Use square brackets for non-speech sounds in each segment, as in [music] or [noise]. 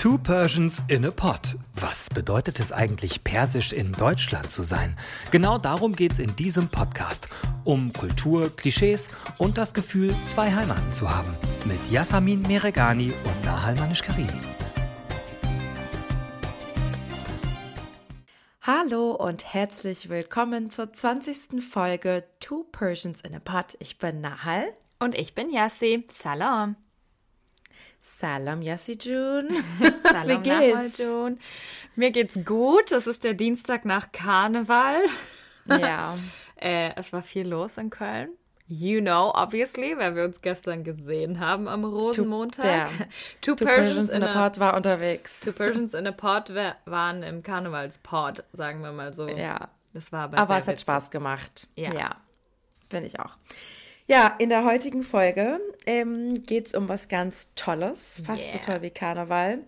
Two Persians in a Pot. Was bedeutet es eigentlich, persisch in Deutschland zu sein? Genau darum geht es in diesem Podcast. Um Kultur, Klischees und das Gefühl, zwei Heimaten zu haben. Mit Yasamin Meregani und Nahal Manish-Karimi. Hallo und herzlich willkommen zur 20. Folge Two Persians in a Pot. Ich bin Nahal. Und ich bin Yassi. Salam. Salam Yassi June. [laughs] Salam Wie geht's? June. Mir geht's gut. Es ist der Dienstag nach Karneval. Ja. [laughs] äh, es war viel los in Köln. You know, obviously, weil wir uns gestern gesehen haben am Rosenmontag. Two, [laughs] Two Persians, Persians in, a, Pod war unterwegs. Two Persians in a Pod waren im Karnevalspod, sagen wir mal so. Ja. Das war aber Aber es hat Spaß gemacht. Ja. ja. Finde ich auch. Ja, in der heutigen Folge ähm, geht es um was ganz Tolles, fast yeah. so toll wie Karneval.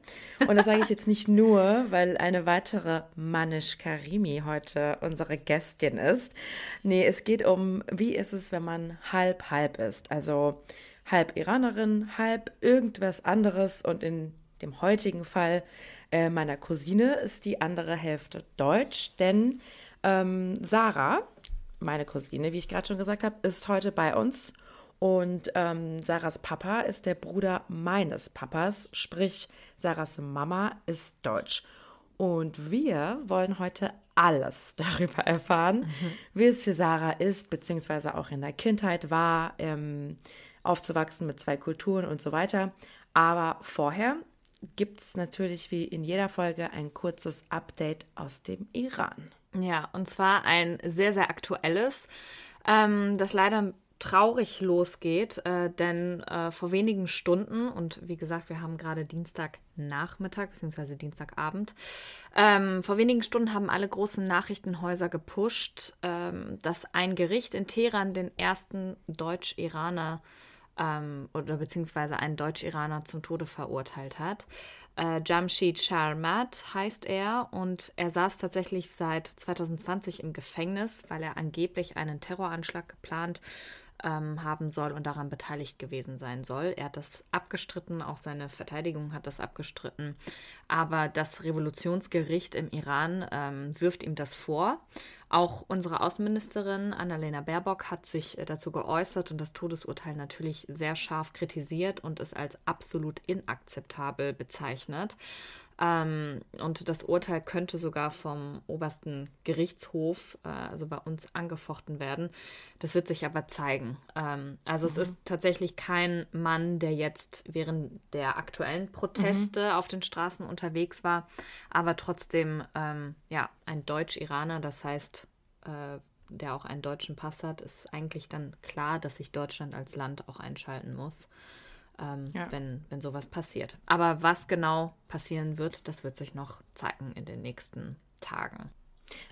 Und das sage ich jetzt nicht nur, weil eine weitere Manish Karimi heute unsere Gästin ist. Nee, es geht um, wie ist es, wenn man halb-halb ist. Also halb Iranerin, halb irgendwas anderes. Und in dem heutigen Fall äh, meiner Cousine ist die andere Hälfte Deutsch, denn ähm, Sarah, meine Cousine, wie ich gerade schon gesagt habe, ist heute bei uns. Und ähm, Sarahs Papa ist der Bruder meines Papas, sprich Sarahs Mama ist deutsch. Und wir wollen heute alles [laughs] darüber erfahren, mhm. wie es für Sarah ist, beziehungsweise auch in der Kindheit war, ähm, aufzuwachsen mit zwei Kulturen und so weiter. Aber vorher gibt es natürlich wie in jeder Folge ein kurzes Update aus dem Iran. Ja, und zwar ein sehr, sehr aktuelles, ähm, das leider traurig losgeht, äh, denn äh, vor wenigen Stunden, und wie gesagt, wir haben gerade Dienstagnachmittag bzw. Dienstagabend, ähm, vor wenigen Stunden haben alle großen Nachrichtenhäuser gepusht, ähm, dass ein Gericht in Teheran den ersten Deutsch-Iraner ähm, oder beziehungsweise einen Deutsch-Iraner zum Tode verurteilt hat. Äh, Jamshid Sharmat heißt er und er saß tatsächlich seit 2020 im Gefängnis, weil er angeblich einen Terroranschlag geplant ähm, haben soll und daran beteiligt gewesen sein soll. Er hat das abgestritten, auch seine Verteidigung hat das abgestritten. Aber das Revolutionsgericht im Iran ähm, wirft ihm das vor. Auch unsere Außenministerin Annalena Baerbock hat sich äh, dazu geäußert und das Todesurteil natürlich sehr scharf kritisiert und es als absolut inakzeptabel bezeichnet. Ähm, und das Urteil könnte sogar vom obersten Gerichtshof, äh, also bei uns, angefochten werden. Das wird sich aber zeigen. Ähm, also mhm. es ist tatsächlich kein Mann, der jetzt während der aktuellen Proteste mhm. auf den Straßen unterwegs war, aber trotzdem ähm, ja ein Deutsch-Iraner, das heißt äh, der auch einen deutschen Pass hat, ist eigentlich dann klar, dass sich Deutschland als Land auch einschalten muss ähm, ja. wenn, wenn sowas passiert. Aber was genau passieren wird, das wird sich noch zeigen in den nächsten Tagen.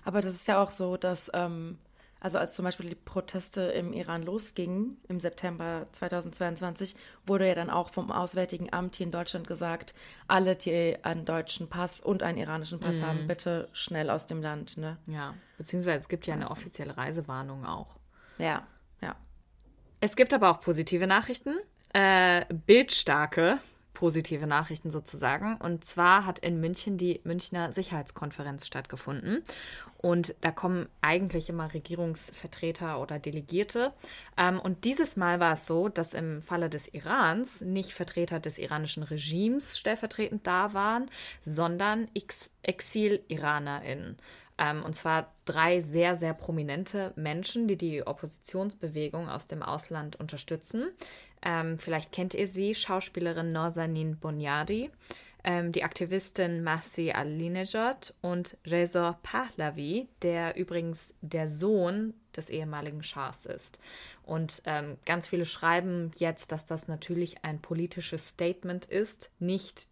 Aber das ist ja auch so, dass, ähm, also als zum Beispiel die Proteste im Iran losgingen im September 2022, wurde ja dann auch vom Auswärtigen Amt hier in Deutschland gesagt, alle, die einen deutschen Pass und einen iranischen Pass mhm. haben, bitte schnell aus dem Land. Ne? Ja, beziehungsweise es gibt ja eine also. offizielle Reisewarnung auch. Ja, ja. Es gibt aber auch positive Nachrichten äh, bildstarke positive Nachrichten sozusagen. Und zwar hat in München die Münchner Sicherheitskonferenz stattgefunden. Und da kommen eigentlich immer Regierungsvertreter oder Delegierte. Ähm, und dieses Mal war es so, dass im Falle des Irans nicht Vertreter des iranischen Regimes stellvertretend da waren, sondern Ex Exil-IranerInnen. Ähm, und zwar drei sehr, sehr prominente Menschen, die die Oppositionsbewegung aus dem Ausland unterstützen. Ähm, vielleicht kennt ihr sie, Schauspielerin Norzanin Bonyadi, ähm, die Aktivistin Mahsi Alinejad und Reza Pahlavi, der übrigens der Sohn des ehemaligen Schahs ist. Und ähm, ganz viele schreiben jetzt, dass das natürlich ein politisches Statement ist, nicht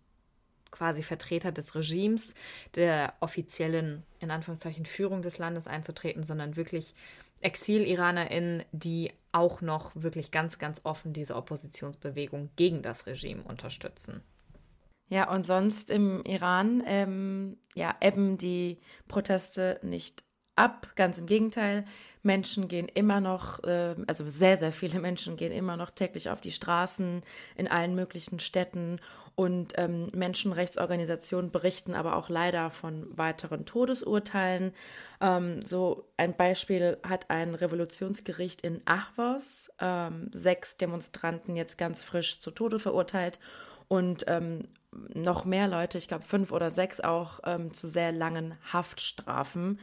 quasi Vertreter des Regimes, der offiziellen, in Anführungszeichen, Führung des Landes einzutreten, sondern wirklich Exil-IranerInnen, die auch noch wirklich ganz, ganz offen diese Oppositionsbewegung gegen das Regime unterstützen. Ja, und sonst im Iran ähm, ja, ebben die Proteste nicht ab. Ganz im Gegenteil, Menschen gehen immer noch, äh, also sehr, sehr viele [laughs] Menschen gehen immer noch täglich auf die Straßen in allen möglichen Städten Und ähm, Menschenrechtsorganisationen berichten aber auch leider von weiteren Todesurteilen. Ähm, so ein Beispiel hat ein Revolutionsgericht in Ahvos ähm, sechs Demonstranten jetzt ganz frisch zu Tode verurteilt und ähm, noch mehr Leute, ich glaube fünf oder sechs auch, ähm, zu sehr langen Haftstrafen.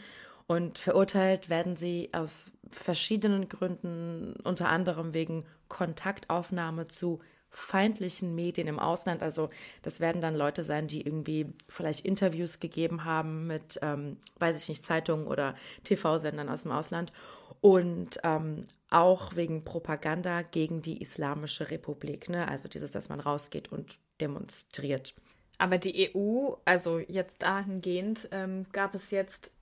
Und verurteilt werden sie aus verschiedenen Gründen, unter anderem wegen Kontaktaufnahme zu feindlichen Medien im Ausland. Also das werden dann Leute sein, die irgendwie vielleicht Interviews gegeben haben mit, ähm, weiß ich nicht, Zeitungen oder TV-Sendern aus dem Ausland. Und ähm, auch wegen Propaganda gegen die Islamische Republik. Ne? Also dieses, dass man rausgeht und demonstriert. Aber die EU, also jetzt dahingehend, ähm, gab es jetzt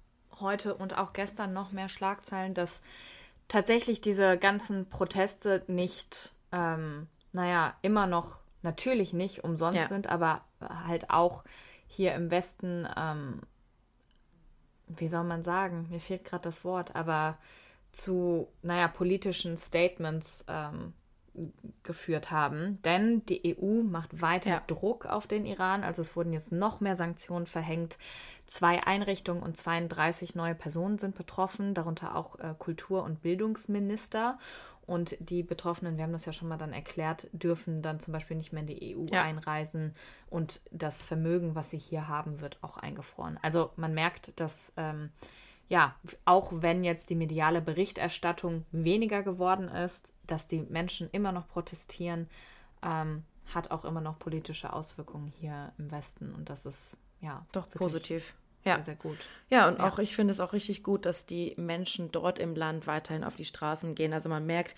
heute und auch gestern noch mehr Schlagzeilen, dass tatsächlich diese ganzen Proteste nicht ähm, naja, immer noch natürlich nicht umsonst ja. sind, aber halt auch hier im Westen, ähm, wie soll man sagen, mir fehlt gerade das Wort, aber zu, naja, politischen Statements ähm, geführt haben. Denn die EU macht weiter ja. Druck auf den Iran. Also es wurden jetzt noch mehr Sanktionen verhängt. Zwei Einrichtungen und 32 neue Personen sind betroffen, darunter auch äh, Kultur- und Bildungsminister. Und die Betroffenen, wir haben das ja schon mal dann erklärt, dürfen dann zum Beispiel nicht mehr in die EU ja. einreisen und das Vermögen, was sie hier haben, wird auch eingefroren. Also man merkt, dass ähm, ja, auch wenn jetzt die mediale Berichterstattung weniger geworden ist, dass die Menschen immer noch protestieren, ähm, hat auch immer noch politische Auswirkungen hier im Westen und das ist ja doch positiv ja. sehr, sehr gut. Ja, und ja. auch ich finde es auch richtig gut, dass die Menschen dort im Land weiterhin auf die Straßen gehen. Also man merkt,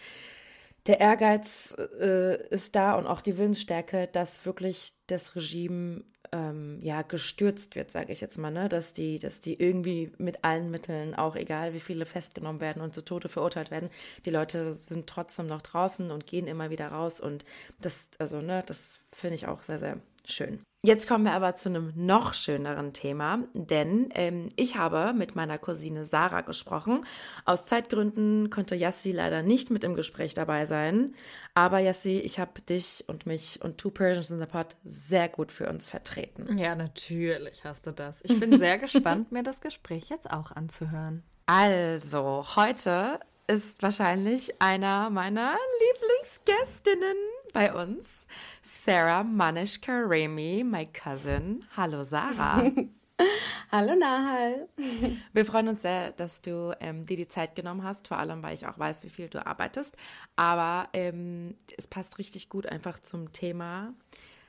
der Ehrgeiz äh, ist da und auch die Willensstärke, dass wirklich das Regime ähm, ja gestürzt wird, sage ich jetzt mal, ne? dass die, dass die irgendwie mit allen Mitteln, auch egal wie viele festgenommen werden und zu Tode verurteilt werden, die Leute sind trotzdem noch draußen und gehen immer wieder raus und das, also ne, das finde ich auch sehr, sehr schön. Jetzt kommen wir aber zu einem noch schöneren Thema, denn ähm, ich habe mit meiner Cousine Sarah gesprochen. Aus Zeitgründen konnte Yassi leider nicht mit im Gespräch dabei sein. Aber Yassi, ich habe dich und mich und Two Persians in the Pot sehr gut für uns vertreten. Ja, natürlich hast du das. Ich bin sehr [laughs] gespannt, mir das Gespräch jetzt auch anzuhören. Also, heute ist wahrscheinlich einer meiner Lieblingsgästinnen bei uns, Sarah Manish Karemi, my cousin. Hallo Sarah. [laughs] Hallo Nahal. Wir freuen uns sehr, dass du ähm, dir die Zeit genommen hast, vor allem weil ich auch weiß, wie viel du arbeitest. Aber ähm, es passt richtig gut einfach zum Thema,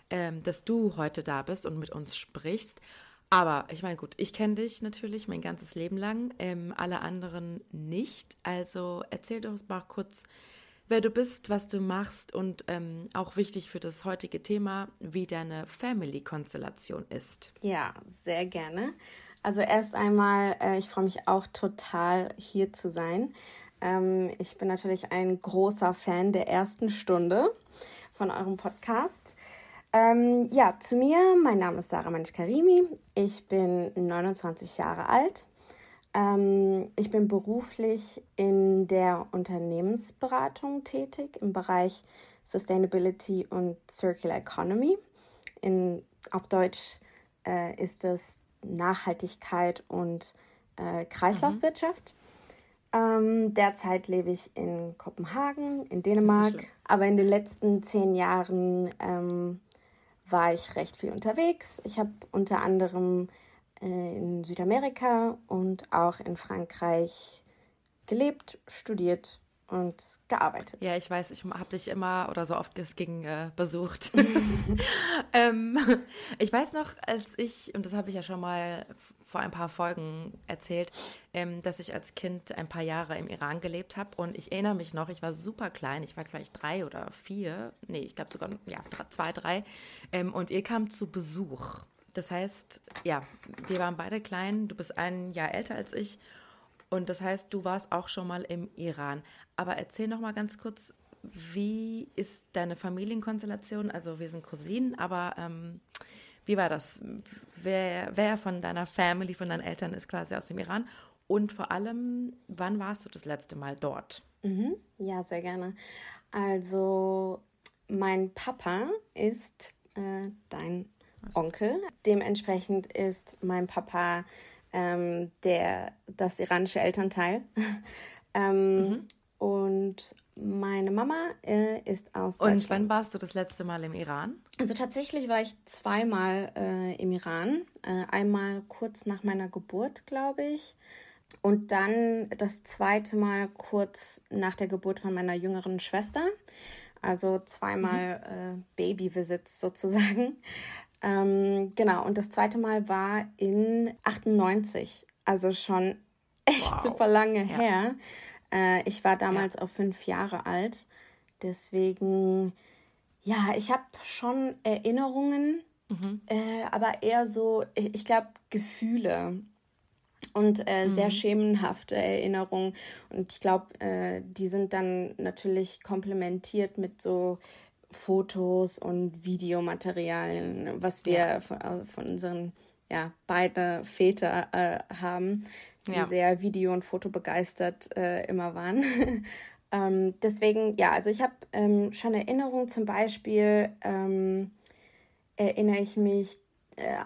ähm, dass du heute da bist und mit uns sprichst. Aber ich meine, gut, ich kenne dich natürlich mein ganzes Leben lang, ähm, alle anderen nicht. Also erzähl doch mal kurz, wer du bist, was du machst und ähm, auch wichtig für das heutige Thema, wie deine Family-Konstellation ist. Ja, sehr gerne. Also erst einmal, äh, ich freue mich auch total hier zu sein. Ähm, ich bin natürlich ein großer Fan der ersten Stunde von eurem Podcast. Ähm, ja, zu mir. Mein Name ist Sarah Manisch-Karimi. Ich bin 29 Jahre alt. Ähm, ich bin beruflich in der Unternehmensberatung tätig im Bereich Sustainability und Circular Economy. In, auf Deutsch äh, ist das Nachhaltigkeit und äh, Kreislaufwirtschaft. Mhm. Ähm, derzeit lebe ich in Kopenhagen, in Dänemark, aber in den letzten zehn Jahren ähm, war ich recht viel unterwegs. Ich habe unter anderem in Südamerika und auch in Frankreich gelebt, studiert und gearbeitet. Ja, ich weiß, ich habe dich immer oder so oft es ging äh, besucht. [laughs] [laughs] ähm, ich weiß noch, als ich, und das habe ich ja schon mal vor ein paar Folgen erzählt, ähm, dass ich als Kind ein paar Jahre im Iran gelebt habe. Und ich erinnere mich noch, ich war super klein, ich war gleich drei oder vier, nee, ich glaube sogar ja, zwei, drei. Ähm, und ihr kam zu Besuch. Das heißt, ja, wir waren beide klein, du bist ein Jahr älter als ich. Und das heißt, du warst auch schon mal im Iran. Aber erzähl noch mal ganz kurz, wie ist deine Familienkonstellation? Also wir sind Cousinen, aber ähm, wie war das? Wer, wer von deiner Family, von deinen Eltern ist quasi aus dem Iran? Und vor allem, wann warst du das letzte Mal dort? Mhm. Ja, sehr gerne. Also mein Papa ist äh, dein Onkel. Dementsprechend ist mein Papa ähm, der, das iranische Elternteil. [laughs] ähm, mhm. Und meine Mama äh, ist aus Deutschland. Und wann warst du das letzte Mal im Iran? Also tatsächlich war ich zweimal äh, im Iran. Äh, einmal kurz nach meiner Geburt, glaube ich. Und dann das zweite Mal kurz nach der Geburt von meiner jüngeren Schwester. Also zweimal mhm. äh, Baby-Visits sozusagen. Ähm, genau, und das zweite Mal war in 98. Also schon echt wow. super lange ja. her. Äh, ich war damals ja. auch fünf Jahre alt. Deswegen, ja, ich habe schon Erinnerungen, mhm. äh, aber eher so, ich, ich glaube, Gefühle und äh, mhm. sehr schemenhafte Erinnerungen. Und ich glaube, äh, die sind dann natürlich komplementiert mit so Fotos und Videomaterialien, was wir ja. von, von, unseren ja, beide Väter äh, haben, die ja. sehr video- und fotobegeistert äh, immer waren. [laughs] ähm, deswegen, ja, also ich habe ähm, schon Erinnerungen, zum Beispiel ähm, erinnere ich mich äh,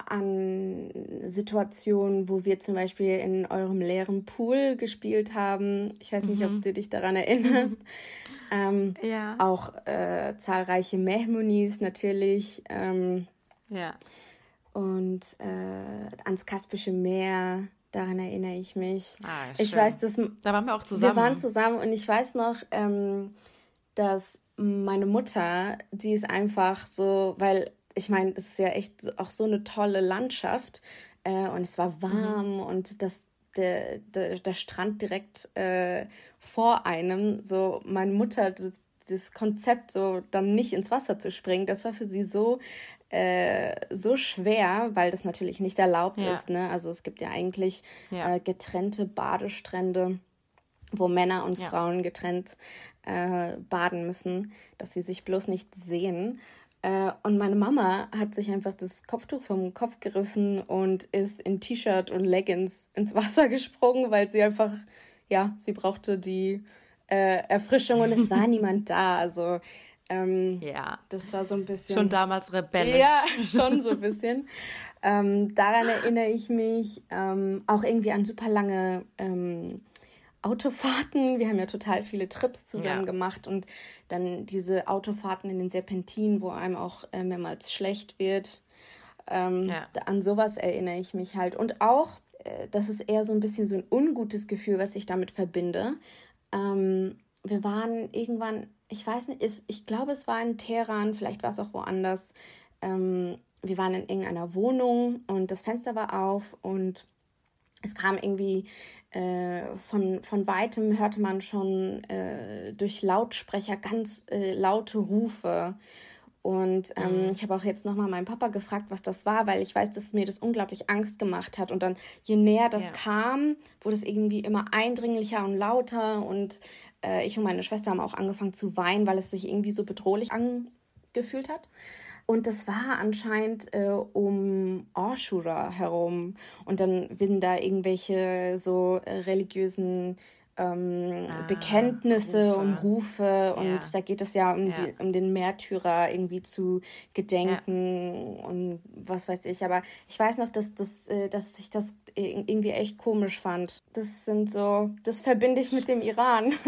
an Situationen, wo wir zum Beispiel in eurem leeren Pool gespielt haben. Ich weiß nicht, mhm. ob du dich daran erinnerst. [laughs] ähm, ja. Auch äh, zahlreiche Mehmonis natürlich. Ähm, ja. Und äh, ans Kaspische Meer. Daran erinnere ich mich. Ah, ich weiß, dass da waren wir auch zusammen. Wir waren zusammen und ich weiß noch, ähm, dass meine Mutter, die ist einfach so, weil ich meine, es ist ja echt auch so eine tolle Landschaft äh, und es war warm mhm. und das, der, der, der Strand direkt äh, vor einem. So, meine Mutter, das, das, Konzept, so dann nicht ins Wasser zu springen, das war für sie so. Äh, so schwer, weil das natürlich nicht erlaubt ja. ist. Ne? Also es gibt ja eigentlich ja. Äh, getrennte Badestrände, wo Männer und ja. Frauen getrennt äh, baden müssen, dass sie sich bloß nicht sehen. Äh, und meine Mama hat sich einfach das Kopftuch vom Kopf gerissen und ist in T-Shirt und Leggings ins Wasser [laughs] gesprungen, weil sie einfach, ja, sie brauchte die äh, Erfrischung und es war [laughs] niemand da. Also, ähm, ja. Das war so ein bisschen. Schon damals rebellisch. Ja, [laughs] schon so ein bisschen. ähm, daran erinnere ich mich ähm, auch irgendwie an super lange ähm, Autofahrten. Wir haben ja total viele Trips zusammen ja. gemacht und dann diese Autofahrten in den Serpentinen, wo einem auch äh, mehrmals schlecht wird. Ähm, ja. An sowas erinnere ich mich halt. Und auch, äh, das ist eher so ein bisschen so ein ungutes Gefühl, was ich damit verbinde. Ähm, wir waren irgendwann, ich weiß nicht, ist, ich glaube, es war in Teheran, vielleicht war es auch woanders. Ähm, wir waren in irgendeiner Wohnung und das Fenster war auf und es kam irgendwie äh, von, von weitem hörte man schon äh, durch Lautsprecher ganz äh, laute Rufe. Und ähm, mhm. ich habe auch jetzt nochmal meinen Papa gefragt, was das war, weil ich weiß, dass mir das unglaublich Angst gemacht hat. Und dann, je näher das ja. kam, wurde es irgendwie immer eindringlicher und lauter. Und äh, ich und meine Schwester haben auch angefangen zu weinen, weil es sich irgendwie so bedrohlich angefühlt hat. Und das war anscheinend äh, um Ashura herum. Und dann werden da irgendwelche so religiösen ähm, ah, Bekenntnisse Rufe. und Rufe. Und ja. da geht es ja um, ja. Die, um den Märtyrer irgendwie zu gedenken ja. und was weiß ich. Aber ich weiß noch, dass, dass, äh, dass ich das irgendwie echt komisch fand. Das sind so, das verbinde ich mit dem Iran. [laughs]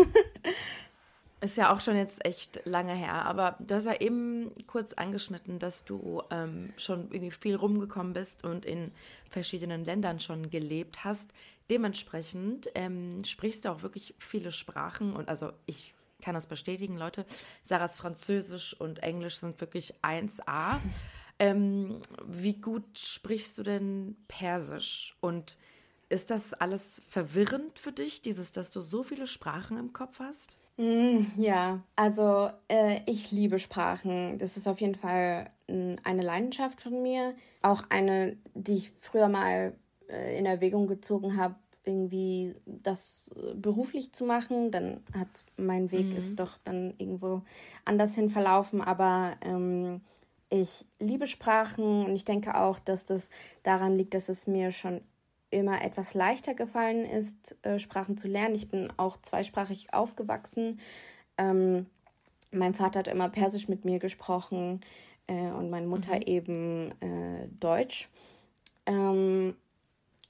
Ist ja auch schon jetzt echt lange her, aber du hast ja eben kurz angeschnitten, dass du ähm, schon irgendwie viel rumgekommen bist und in verschiedenen Ländern schon gelebt hast. Dementsprechend ähm, sprichst du auch wirklich viele Sprachen und also ich kann das bestätigen, Leute. Sarahs Französisch und Englisch sind wirklich 1A. [laughs] Ähm, wie gut sprichst du denn Persisch? Und ist das alles verwirrend für dich, dieses, dass du so viele Sprachen im Kopf hast? Mm, ja, also äh, ich liebe Sprachen. Das ist auf jeden Fall eine Leidenschaft von mir. Auch eine, die ich früher mal äh, in Erwägung gezogen habe, irgendwie das äh, beruflich zu machen. Dann hat mein Weg mhm. ist doch dann irgendwo anders hin verlaufen. Aber ähm, ich liebe Sprachen und ich denke auch, dass das daran liegt, dass es mir schon immer etwas leichter gefallen ist, äh, Sprachen zu lernen. Ich bin auch zweisprachig aufgewachsen. Ähm, mein Vater hat immer Persisch mit mir gesprochen. äh, und meine Mutter mhm. eben äh, Deutsch. Ähm,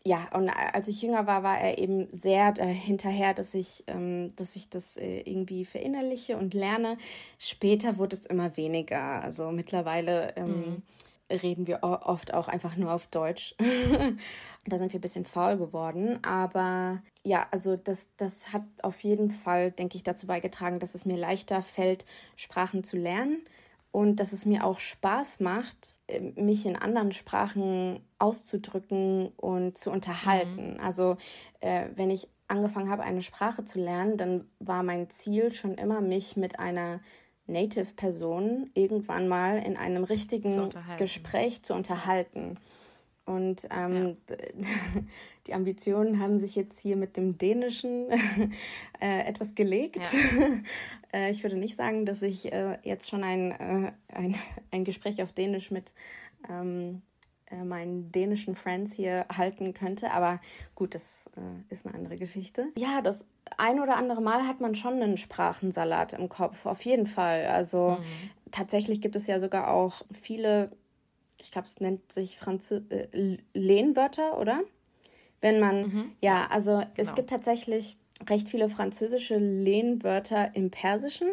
ja, und als ich jünger war, war er eben sehr hinterher, dass ich, ähm, dass ich das äh, irgendwie verinnerliche und lerne. Später wurde es immer weniger. Also mittlerweile ähm, mhm. Reden wir oft auch einfach nur auf Deutsch. [laughs] da sind wir ein bisschen faul geworden. Aber ja, also das, das hat auf jeden Fall, denke ich, dazu beigetragen, dass es mir leichter fällt, Sprachen zu lernen und dass es mir auch Spaß macht, äh, mich in anderen Sprachen auszudrücken und zu unterhalten. Mhm. Also äh, wenn ich angefangen habe, eine Sprache zu lernen, dann war mein Ziel schon immer, mich mit einer Native-Person irgendwann mal in einem richtigen zu Gespräch zu unterhalten. Und ähm, ja. [laughs] die Ambitionen haben sich jetzt hier mit dem Dänischen [laughs] äh, etwas gelegt. Ja. [laughs] äh, ich würde nicht sagen, dass ich äh, jetzt schon ein, äh, ein, ein Gespräch auf Dänisch mit ähm, äh, meinen dänischen Friends hier halten könnte. Aber gut, das äh, ist eine andere Geschichte. Ja, das ein oder andere Mal hat man schon einen Sprachensalat im Kopf, auf jeden Fall. Also mhm. tatsächlich gibt es ja sogar auch viele ich glaube, es nennt sich Franzö äh, Lehnwörter, oder? Wenn man, mhm. ja, also genau. es gibt tatsächlich recht viele französische Lehnwörter im Persischen.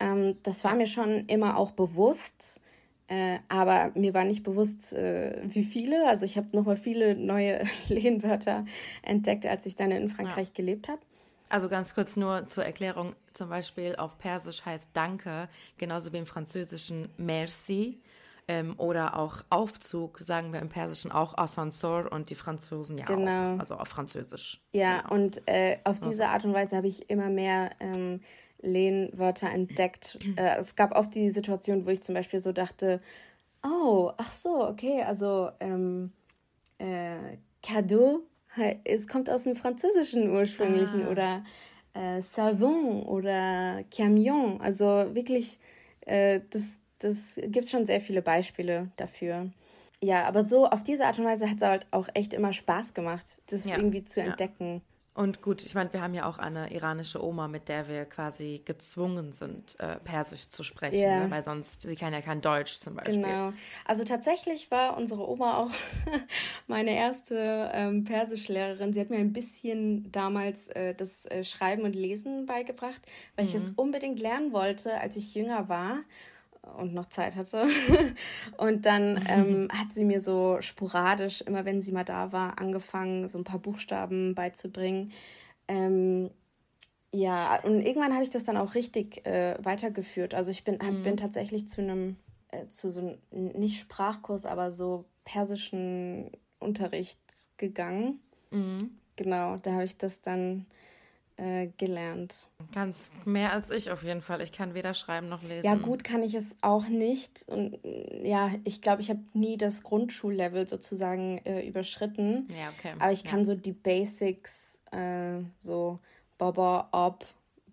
Ähm, das war mir schon immer auch bewusst, äh, aber mir war nicht bewusst, äh, wie viele. Also ich habe nochmal viele neue [laughs] Lehnwörter entdeckt, als ich dann in Frankreich ja. gelebt habe. Also ganz kurz nur zur Erklärung, zum Beispiel auf Persisch heißt Danke, genauso wie im Französischen Merci ähm, oder auch Aufzug, sagen wir im Persischen auch Ascenseur und die Franzosen ja genau. auch, also auf Französisch. Ja, genau. und äh, auf diese Art und Weise habe ich immer mehr ähm, Lehnwörter entdeckt. Äh, es gab oft die Situation, wo ich zum Beispiel so dachte, oh, ach so, okay, also ähm, äh, Cadeau, es kommt aus dem Französischen ursprünglichen ah. oder äh, Savon oder Camion, also wirklich, äh, das, das gibt schon sehr viele Beispiele dafür. Ja, aber so auf diese Art und Weise hat es halt auch echt immer Spaß gemacht, das ja. irgendwie zu entdecken. Und gut, ich meine, wir haben ja auch eine iranische Oma, mit der wir quasi gezwungen sind, äh, Persisch zu sprechen, ja. ne? weil sonst, sie kann ja kein Deutsch zum Beispiel. Genau. Also tatsächlich war unsere Oma auch [laughs] meine erste ähm, Persischlehrerin. Sie hat mir ein bisschen damals äh, das äh, Schreiben und Lesen beigebracht, weil mhm. ich es mhm. unbedingt lernen wollte, als ich jünger war und noch Zeit hatte. [laughs] Und dann ähm, hat sie mir so sporadisch, immer wenn sie mal da war, angefangen, so ein paar Buchstaben beizubringen. Ähm, ja, und irgendwann habe ich das dann auch richtig äh, weitergeführt. Also ich bin, mhm. bin tatsächlich zu einem, äh, zu so einem, nicht Sprachkurs, aber so persischen Unterricht gegangen. Mhm. Genau, da habe ich das dann äh, gelernt. Ganz mehr als ich auf jeden Fall. Ich kann weder schreiben noch lesen. Ja, gut kann ich es auch nicht. Und ja, ich glaube, ich habe nie das Grundschullevel sozusagen äh, überschritten. Ja, okay. Aber ich kann ja. so die Basics, äh, so Baba, Ob,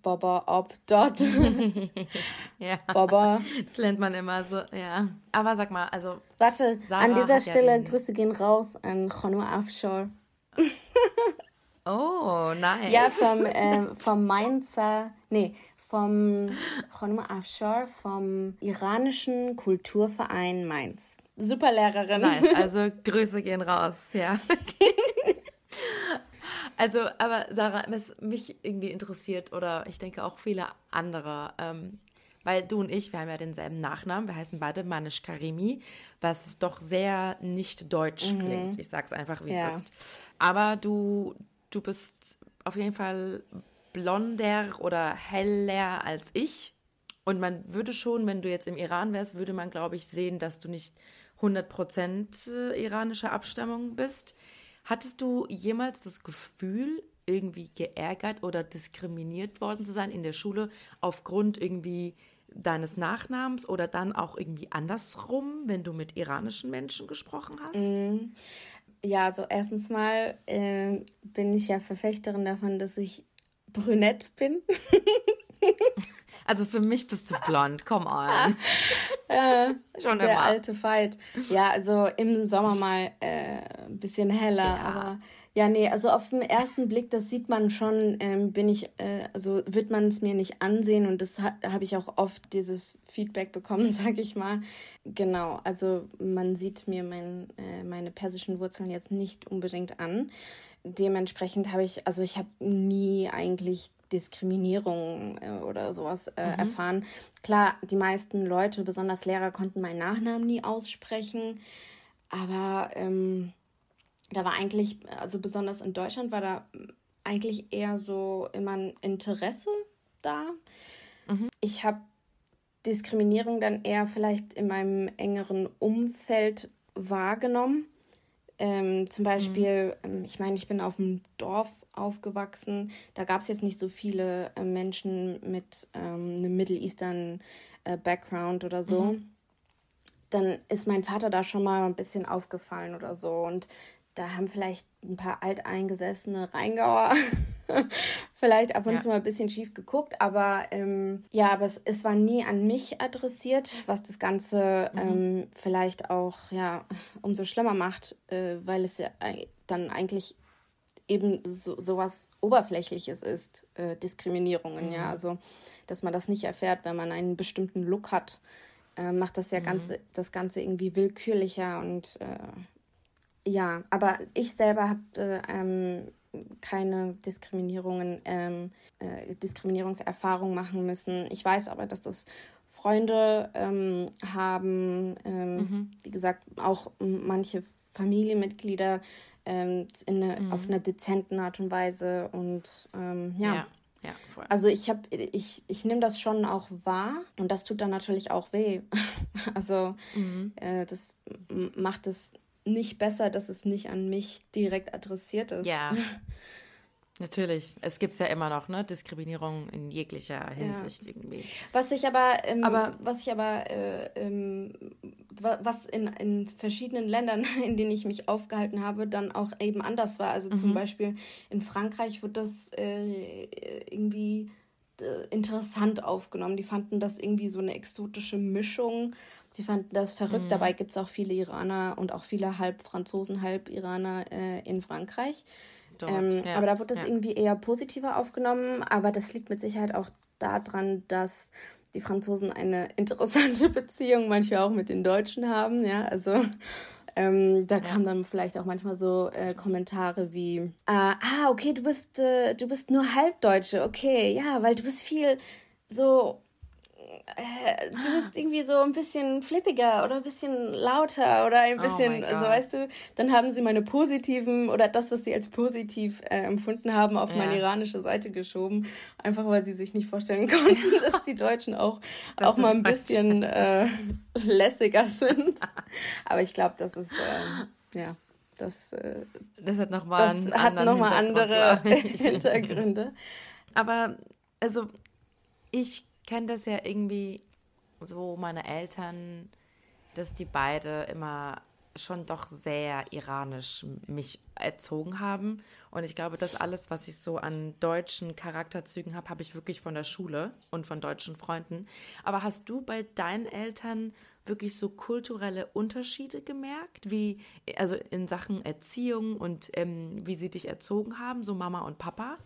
Baba, Ob, Dot. [laughs] ja. Baba. Das lernt man immer so, ja. Aber sag mal, also. Warte, Sarah an dieser Stelle ja Grüße gehen raus an Chonu Afshor. [laughs] Oh, nice. Ja, vom, [laughs] äh, vom Mainzer, nee, vom Afshar, vom iranischen Kulturverein Mainz. Super Lehrerin. Nice, [laughs] also Grüße gehen raus, ja. [laughs] also, aber Sarah, was mich irgendwie interessiert oder ich denke auch viele andere, ähm, weil du und ich, wir haben ja denselben Nachnamen, wir heißen beide Manish Karimi, was doch sehr nicht deutsch mhm. klingt. Ich sag's einfach, wie ja. es ist. Aber du, du bist auf jeden Fall blonder oder heller als ich. Und man würde schon, wenn du jetzt im Iran wärst, würde man, glaube ich, sehen, dass du nicht 100% äh, iranischer Abstammung bist. Hattest du jemals das Gefühl, irgendwie geärgert oder diskriminiert worden zu sein in der Schule aufgrund irgendwie deines Nachnamens oder dann auch irgendwie andersrum, wenn du mit iranischen Menschen gesprochen hast? Ja, also erstens mal äh, bin ich ja Verfechterin davon, dass ich brünett bin. [laughs] also für mich bist du blond, come on. [laughs] äh, Schon der immer. alte Fight. Ja, also im Sommer mal äh, ein bisschen heller, ja. aber Ja, nee, also auf den ersten Blick, das sieht man schon, ähm, bin ich, äh, also wird man es mir nicht ansehen und das ha habe ich auch oft dieses Feedback bekommen, [laughs] sage ich mal. Genau, also man sieht mir mein, äh, meine persischen Wurzeln jetzt nicht unbedingt an. Dementsprechend habe ich, also ich habe nie eigentlich Diskriminierung äh, oder sowas äh, mhm. erfahren. Klar, die meisten Leute, besonders Lehrer, konnten meinen Nachnamen nie aussprechen, aber ähm, da war eigentlich, also besonders in Deutschland war da eigentlich eher so immer ein Interesse da. Mhm. Ich habe Diskriminierung dann eher vielleicht in meinem engeren Umfeld wahrgenommen. Ähm, zum Beispiel, mhm. ich meine, ich bin auf dem Dorf aufgewachsen. Da gab es jetzt nicht so viele äh, Menschen mit ähm, einem Middle Eastern äh, Background oder so. Mhm. Dann ist mein Vater da schon mal ein bisschen aufgefallen oder so. Und da haben vielleicht ein paar alteingesessene Rheingauer [laughs] vielleicht ab und ja. zu mal ein bisschen schief geguckt, aber ähm, ja, aber es, es war nie an mich adressiert, was das Ganze mhm. ähm, vielleicht auch ja umso schlimmer macht, äh, weil es ja dann eigentlich eben so sowas Oberflächliches ist, äh, Diskriminierungen, mhm. ja, also dass man das nicht erfährt, wenn man einen bestimmten Look hat, äh, macht das ja mhm. ganze, das Ganze irgendwie willkürlicher und äh, ja, aber ich selber habe äh, ähm, keine Diskriminierungen, ähm, äh, Diskriminierungserfahrung machen müssen. Ich weiß aber, dass das Freunde ähm, haben, ähm, mhm. wie gesagt, auch manche Familienmitglieder ähm, in eine, mhm. auf einer dezenten Art und Weise und ähm, ja. ja. Ja, also ich habe, ich, ich nehme das schon auch wahr und das tut dann natürlich auch weh. [laughs] also mhm. äh, das macht es nicht besser, dass es nicht an mich direkt adressiert ist. Ja. [laughs] Natürlich. Es gibt ja immer noch, ne? Diskriminierung in jeglicher Hinsicht ja. irgendwie. Was ich aber, ähm, aber was ich aber, äh, ähm, was in, in verschiedenen Ländern, [laughs] in denen ich mich aufgehalten habe, dann auch eben anders war. Also mhm. zum Beispiel in Frankreich wird das äh, irgendwie äh, interessant aufgenommen. Die fanden das irgendwie so eine exotische Mischung Sie fanden das verrückt. Mhm. Dabei gibt es auch viele Iraner und auch viele halb Franzosen, halb Iraner äh, in Frankreich. Dort, ähm, ja. Aber da wird das ja. irgendwie eher positiver aufgenommen. Aber das liegt mit Sicherheit auch daran, dass die Franzosen eine [laughs] interessante Beziehung manchmal auch mit den Deutschen haben. Ja, also ähm, da ja. kamen dann vielleicht auch manchmal so äh, Kommentare wie, äh, ah, okay, du bist, äh, du bist nur Halbdeutsche, okay, ja, weil du bist viel so äh, du bist irgendwie so ein bisschen flippiger oder ein bisschen lauter oder ein oh bisschen, oh also weißt du, dann haben sie meine positiven oder das, was sie als positiv äh, empfunden haben, auf ja. meine iranische Seite geschoben, einfach weil sie sich nicht vorstellen [laughs] konnten, dass die Deutschen auch, [laughs] auch mal ein bisschen äh, lässiger sind. Aber ich glaube, das ist, äh, ja. Das, äh, das hat nochmal noch andere [laughs] Hintergründe. Aber also ich kenne das ja irgendwie so, meine Eltern, dass die beide immer schon doch sehr iranisch mich erzogen haben. Und ich glaube, das alles, was ich so an deutschen Charakterzügen habe, habe ich wirklich von der Schule und von deutschen Freunden. Aber hast du bei deinen Eltern wirklich so kulturelle Unterschiede gemerkt, wie also in Sachen Erziehung und ähm, wie sie dich erzogen haben, so Mama und Papa?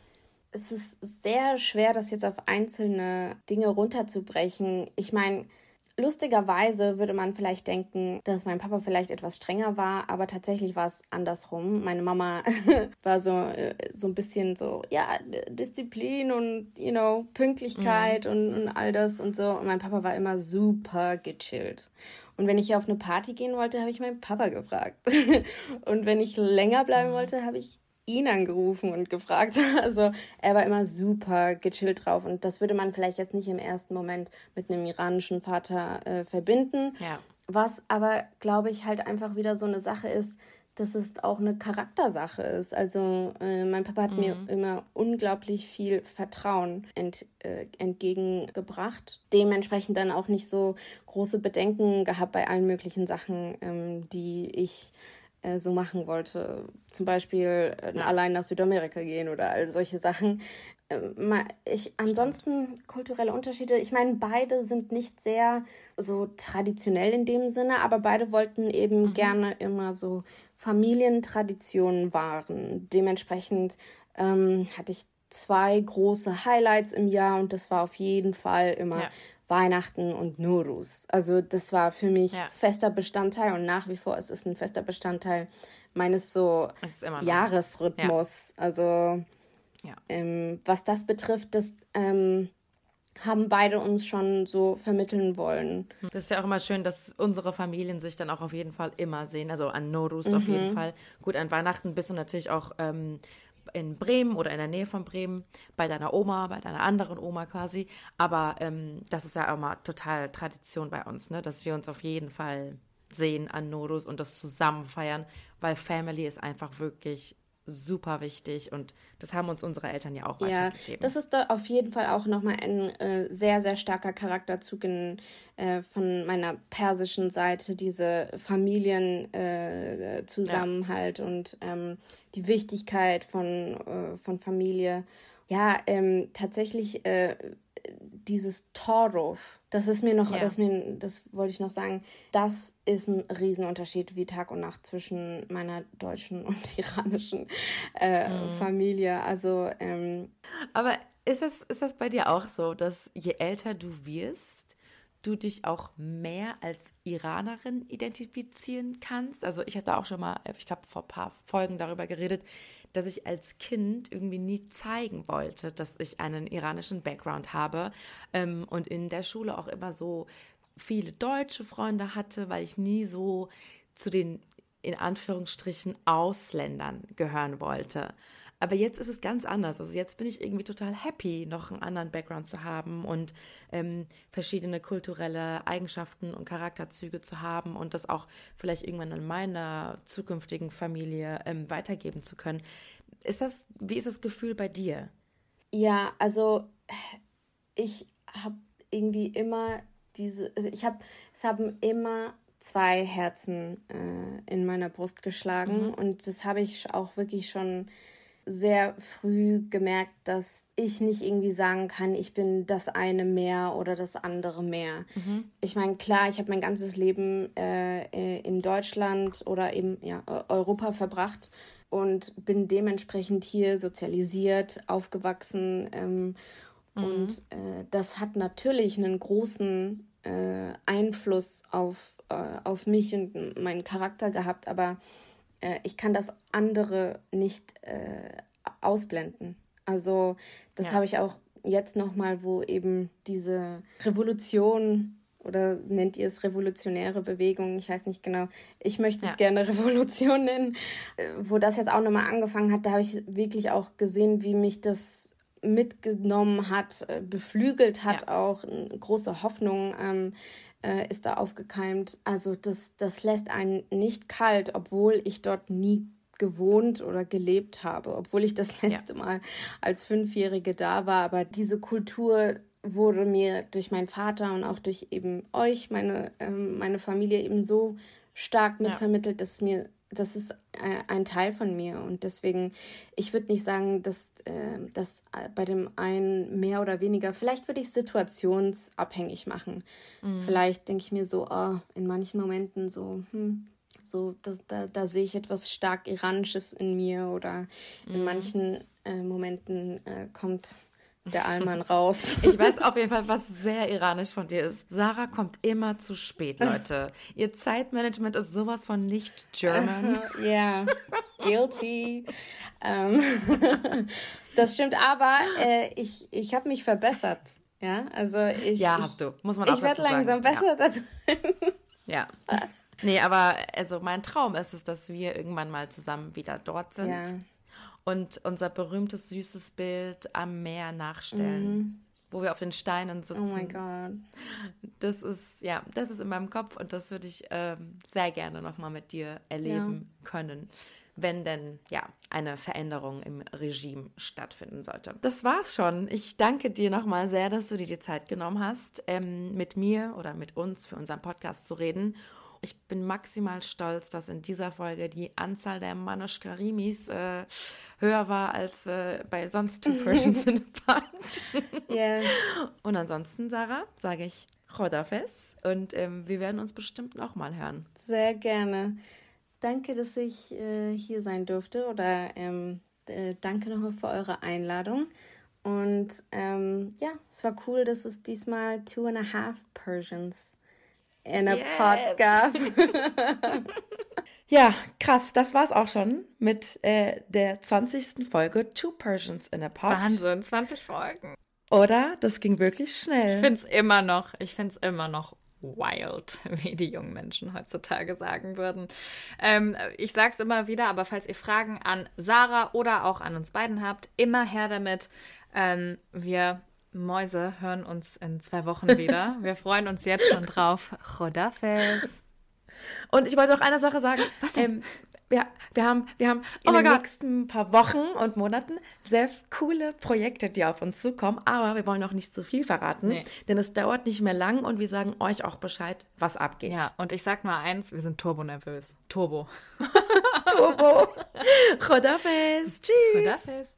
Es ist sehr schwer, das jetzt auf einzelne Dinge runterzubrechen. Ich meine, lustigerweise würde man vielleicht denken, dass mein Papa vielleicht etwas strenger war, aber tatsächlich war es andersrum. Meine Mama [laughs] war so, äh, so ein bisschen so, ja, Disziplin und, you know, Pünktlichkeit mhm. und, und all das und so. Und mein Papa war immer super gechillt. Und wenn ich auf eine Party gehen wollte, habe ich meinen Papa gefragt. [laughs] und wenn ich länger bleiben mhm. wollte, habe ich ihn angerufen und gefragt. [laughs] Also er war immer super gechillt drauf und das würde man vielleicht jetzt nicht im ersten Moment mit einem iranischen Vater äh, verbinden. Ja. Was aber, glaube ich, halt einfach wieder so eine Sache ist, dass es auch eine Charaktersache ist. Also äh, mein Papa hat mhm. mir immer unglaublich viel Vertrauen ent, äh, entgegengebracht. Dementsprechend dann auch nicht so große Bedenken gehabt bei allen möglichen Sachen, ähm, die ich äh, so machen wollte. Zum Beispiel äh, allein nach Südamerika gehen oder all solche Sachen. Ähm, ich, ansonsten kulturelle Unterschiede. Ich meine, beide sind nicht sehr so traditionell in dem Sinne, aber beide wollten eben mhm. gerne immer so Familientraditionen wahren. Dementsprechend ähm, hatte ich zwei große Highlights im Jahr und das war auf jeden Fall immer ja. Weihnachten und Nurus. Also das war für mich ja. fester Bestandteil und nach wie vor ist es ein fester Bestandteil meines so Jahresrhythmus. Ja. Also ähm, was das betrifft, das ähm, haben beide uns schon so vermitteln wollen. Das ist ja auch immer schön, dass unsere Familien sich dann auch auf jeden Fall immer sehen. Also an Norus mhm. auf jeden Fall. Gut, an Weihnachten bist du natürlich auch ähm, in Bremen oder in der Nähe von Bremen bei deiner Oma, bei deiner anderen Oma quasi. Aber ähm, das ist ja auch mal total Tradition bei uns, ne? dass wir uns auf jeden Fall sehen an Norus und das zusammen feiern, weil Family ist einfach wirklich super wichtig und das haben uns unsere Eltern ja auch weitergegeben. Ja, das ist da auf jeden Fall auch nochmal ein äh, sehr, sehr starker Charakterzug in, äh, von meiner persischen Seite, diese Familienzusammenhalt äh, ja. und ähm, die Wichtigkeit von, äh, von Familie. Ja, ähm, tatsächlich äh, dieses Torov, das ist mir noch, ja. das, mir, das wollte ich noch sagen, das ist ein Riesenunterschied wie Tag und Nacht zwischen meiner deutschen [laughs] und iranischen äh, mhm. Familie. Also, ähm, aber ist das, ist das bei dir auch so, dass je älter du wirst, du dich auch mehr als Iranerin identifizieren kannst? Also ich da auch schon mal, ich habe vor ein paar Folgen darüber geredet, dass ich als Kind irgendwie nie zeigen wollte, dass ich einen iranischen Background habe ähm, und in der Schule auch immer so viele deutsche Freunde hatte, weil ich nie so zu den in Anführungsstrichen Ausländern gehören wollte. Aber jetzt ist es ganz anders. Also jetzt bin ich irgendwie total happy, noch einen anderen Background zu haben und ähm, verschiedene kulturelle Eigenschaften und Charakterzüge zu haben und das auch vielleicht irgendwann in meiner zukünftigen Familie ähm, weitergeben zu können. Ist das, wie ist das Gefühl bei dir? Ja, also ich habe irgendwie immer diese, also ich habe, es haben immer zwei Herzen äh, in meiner Brust geschlagen mhm. und das habe ich auch wirklich schon sehr früh gemerkt, dass ich nicht irgendwie sagen kann, ich bin das eine mehr oder das andere mehr. Mhm. Ich meine, klar, ich habe mein ganzes Leben äh, äh in Deutschland oder eben ja, Europa verbracht und bin dementsprechend hier sozialisiert, aufgewachsen. Ähm, mhm. Und äh, das hat natürlich einen großen äh, Einfluss auf, äh, auf mich und meinen Charakter gehabt, aber äh, ich kann das andere nicht äh, ausblenden. Also das ja. habe ich auch jetzt nochmal, wo eben diese Revolution oder nennt ihr es revolutionäre Bewegung, ich weiß nicht genau, ich möchte es ja. gerne [laughs] Revolution nennen, äh, wo das jetzt auch nochmal angefangen hat, da habe ich wirklich auch gesehen, wie mich das mitgenommen hat, äh, beflügelt hat, ja. auch große Hoffnung. Ähm, äh, ist da aufgekeimt. Also das, das lässt einen nicht kalt, obwohl ich dort nie gewohnt oder gelebt habe, obwohl ich das [laughs] letzte ja. Mal als Fünfjährige da war. Aber diese Kultur wurde mir durch meinen Vater und auch durch eben euch, meine, ähm, meine Familie eben so stark mitvermittelt, ja. dass mir das ist äh, ein Teil von mir und deswegen, ich würde nicht sagen, dass äh, das bei dem einen mehr oder weniger, vielleicht würde ich situationsabhängig machen. Mhm. Vielleicht denke ich mir so, oh, in manchen Momenten so, hm, so das, da, da sehe ich etwas stark Iranisches in mir oder in mhm. manchen äh, Momenten äh, kommt der Allmann raus. [laughs] Ich weiß auf jeden Fall, was sehr iranisch von dir ist. Sarah kommt immer zu spät, [laughs] Leute. Ihr Zeitmanagement ist sowas von nicht German. [laughs] Ja, yeah. guilty. Ähm, das stimmt, aber äh, ich, ich habe mich verbessert. Ja, also ich. Ja, hast du. Muss man auch Ich werde langsam besser ja. Ja. Nee, aber also mein Traum ist es, dass wir irgendwann mal zusammen wieder dort sind. Ja und unser berühmtes süßes Bild am Meer nachstellen. Mhm. Wo wir auf den Steinen sitzen. Oh mein Gott. Das ist, ja, das ist in meinem Kopf und das würde ich ähm, sehr gerne nochmal mit dir erleben ja. können wenn denn ja eine Veränderung im Regime stattfinden sollte. Das war's schon. Ich danke dir nochmal sehr, dass du dir die Zeit genommen hast, ähm, mit mir oder mit uns für unseren Podcast zu reden. Ich bin maximal stolz, dass in dieser Folge die Anzahl der Manush Karimis äh, höher war als äh, bei sonst [laughs] Two Persons in a Pod. Yeah. Und ansonsten, Sarah, sage ich Chodafes und ähm, wir werden uns bestimmt noch mal hören. Sehr gerne. Danke, dass ich äh, hier sein durfte oder ähm, äh, danke nochmal für eure Einladung. Und ähm, ja, es war cool, dass es diesmal Two and a Half Persians in a Yes. Pod gab. [laughs] Ja, krass, das war's auch schon mit äh, der 20. Folge Two Persians in a Pod. Wahnsinn, 20 Folgen. Oder? Das ging wirklich schnell. Ich finde es immer noch, ich finde es immer noch wild, [laughs] wie die jungen Menschen heutzutage sagen würden. Ähm, ich sage es immer wieder, aber falls ihr Fragen an Sarah oder auch an uns beiden habt, immer her damit. Ähm, wir Mäuse hören uns in zwei Wochen wieder. [laughs] Wir freuen uns jetzt schon drauf. Chodafes. Und ich wollte noch eine Sache sagen. Was denn? Ähm, wir, wir haben, wir haben in Oh mein den Gott. nächsten paar Wochen und Monaten sehr coole Projekte, die auf uns zukommen. Aber wir wollen noch nicht zu viel verraten, Nee. denn es dauert nicht mehr lang und wir sagen euch auch Bescheid, was abgeht. Ja, und ich sag nur eins, wir sind turbo nervös. Turbo. [laughs] Turbo. [laughs] Chodafes. Tschüss. Chodafes.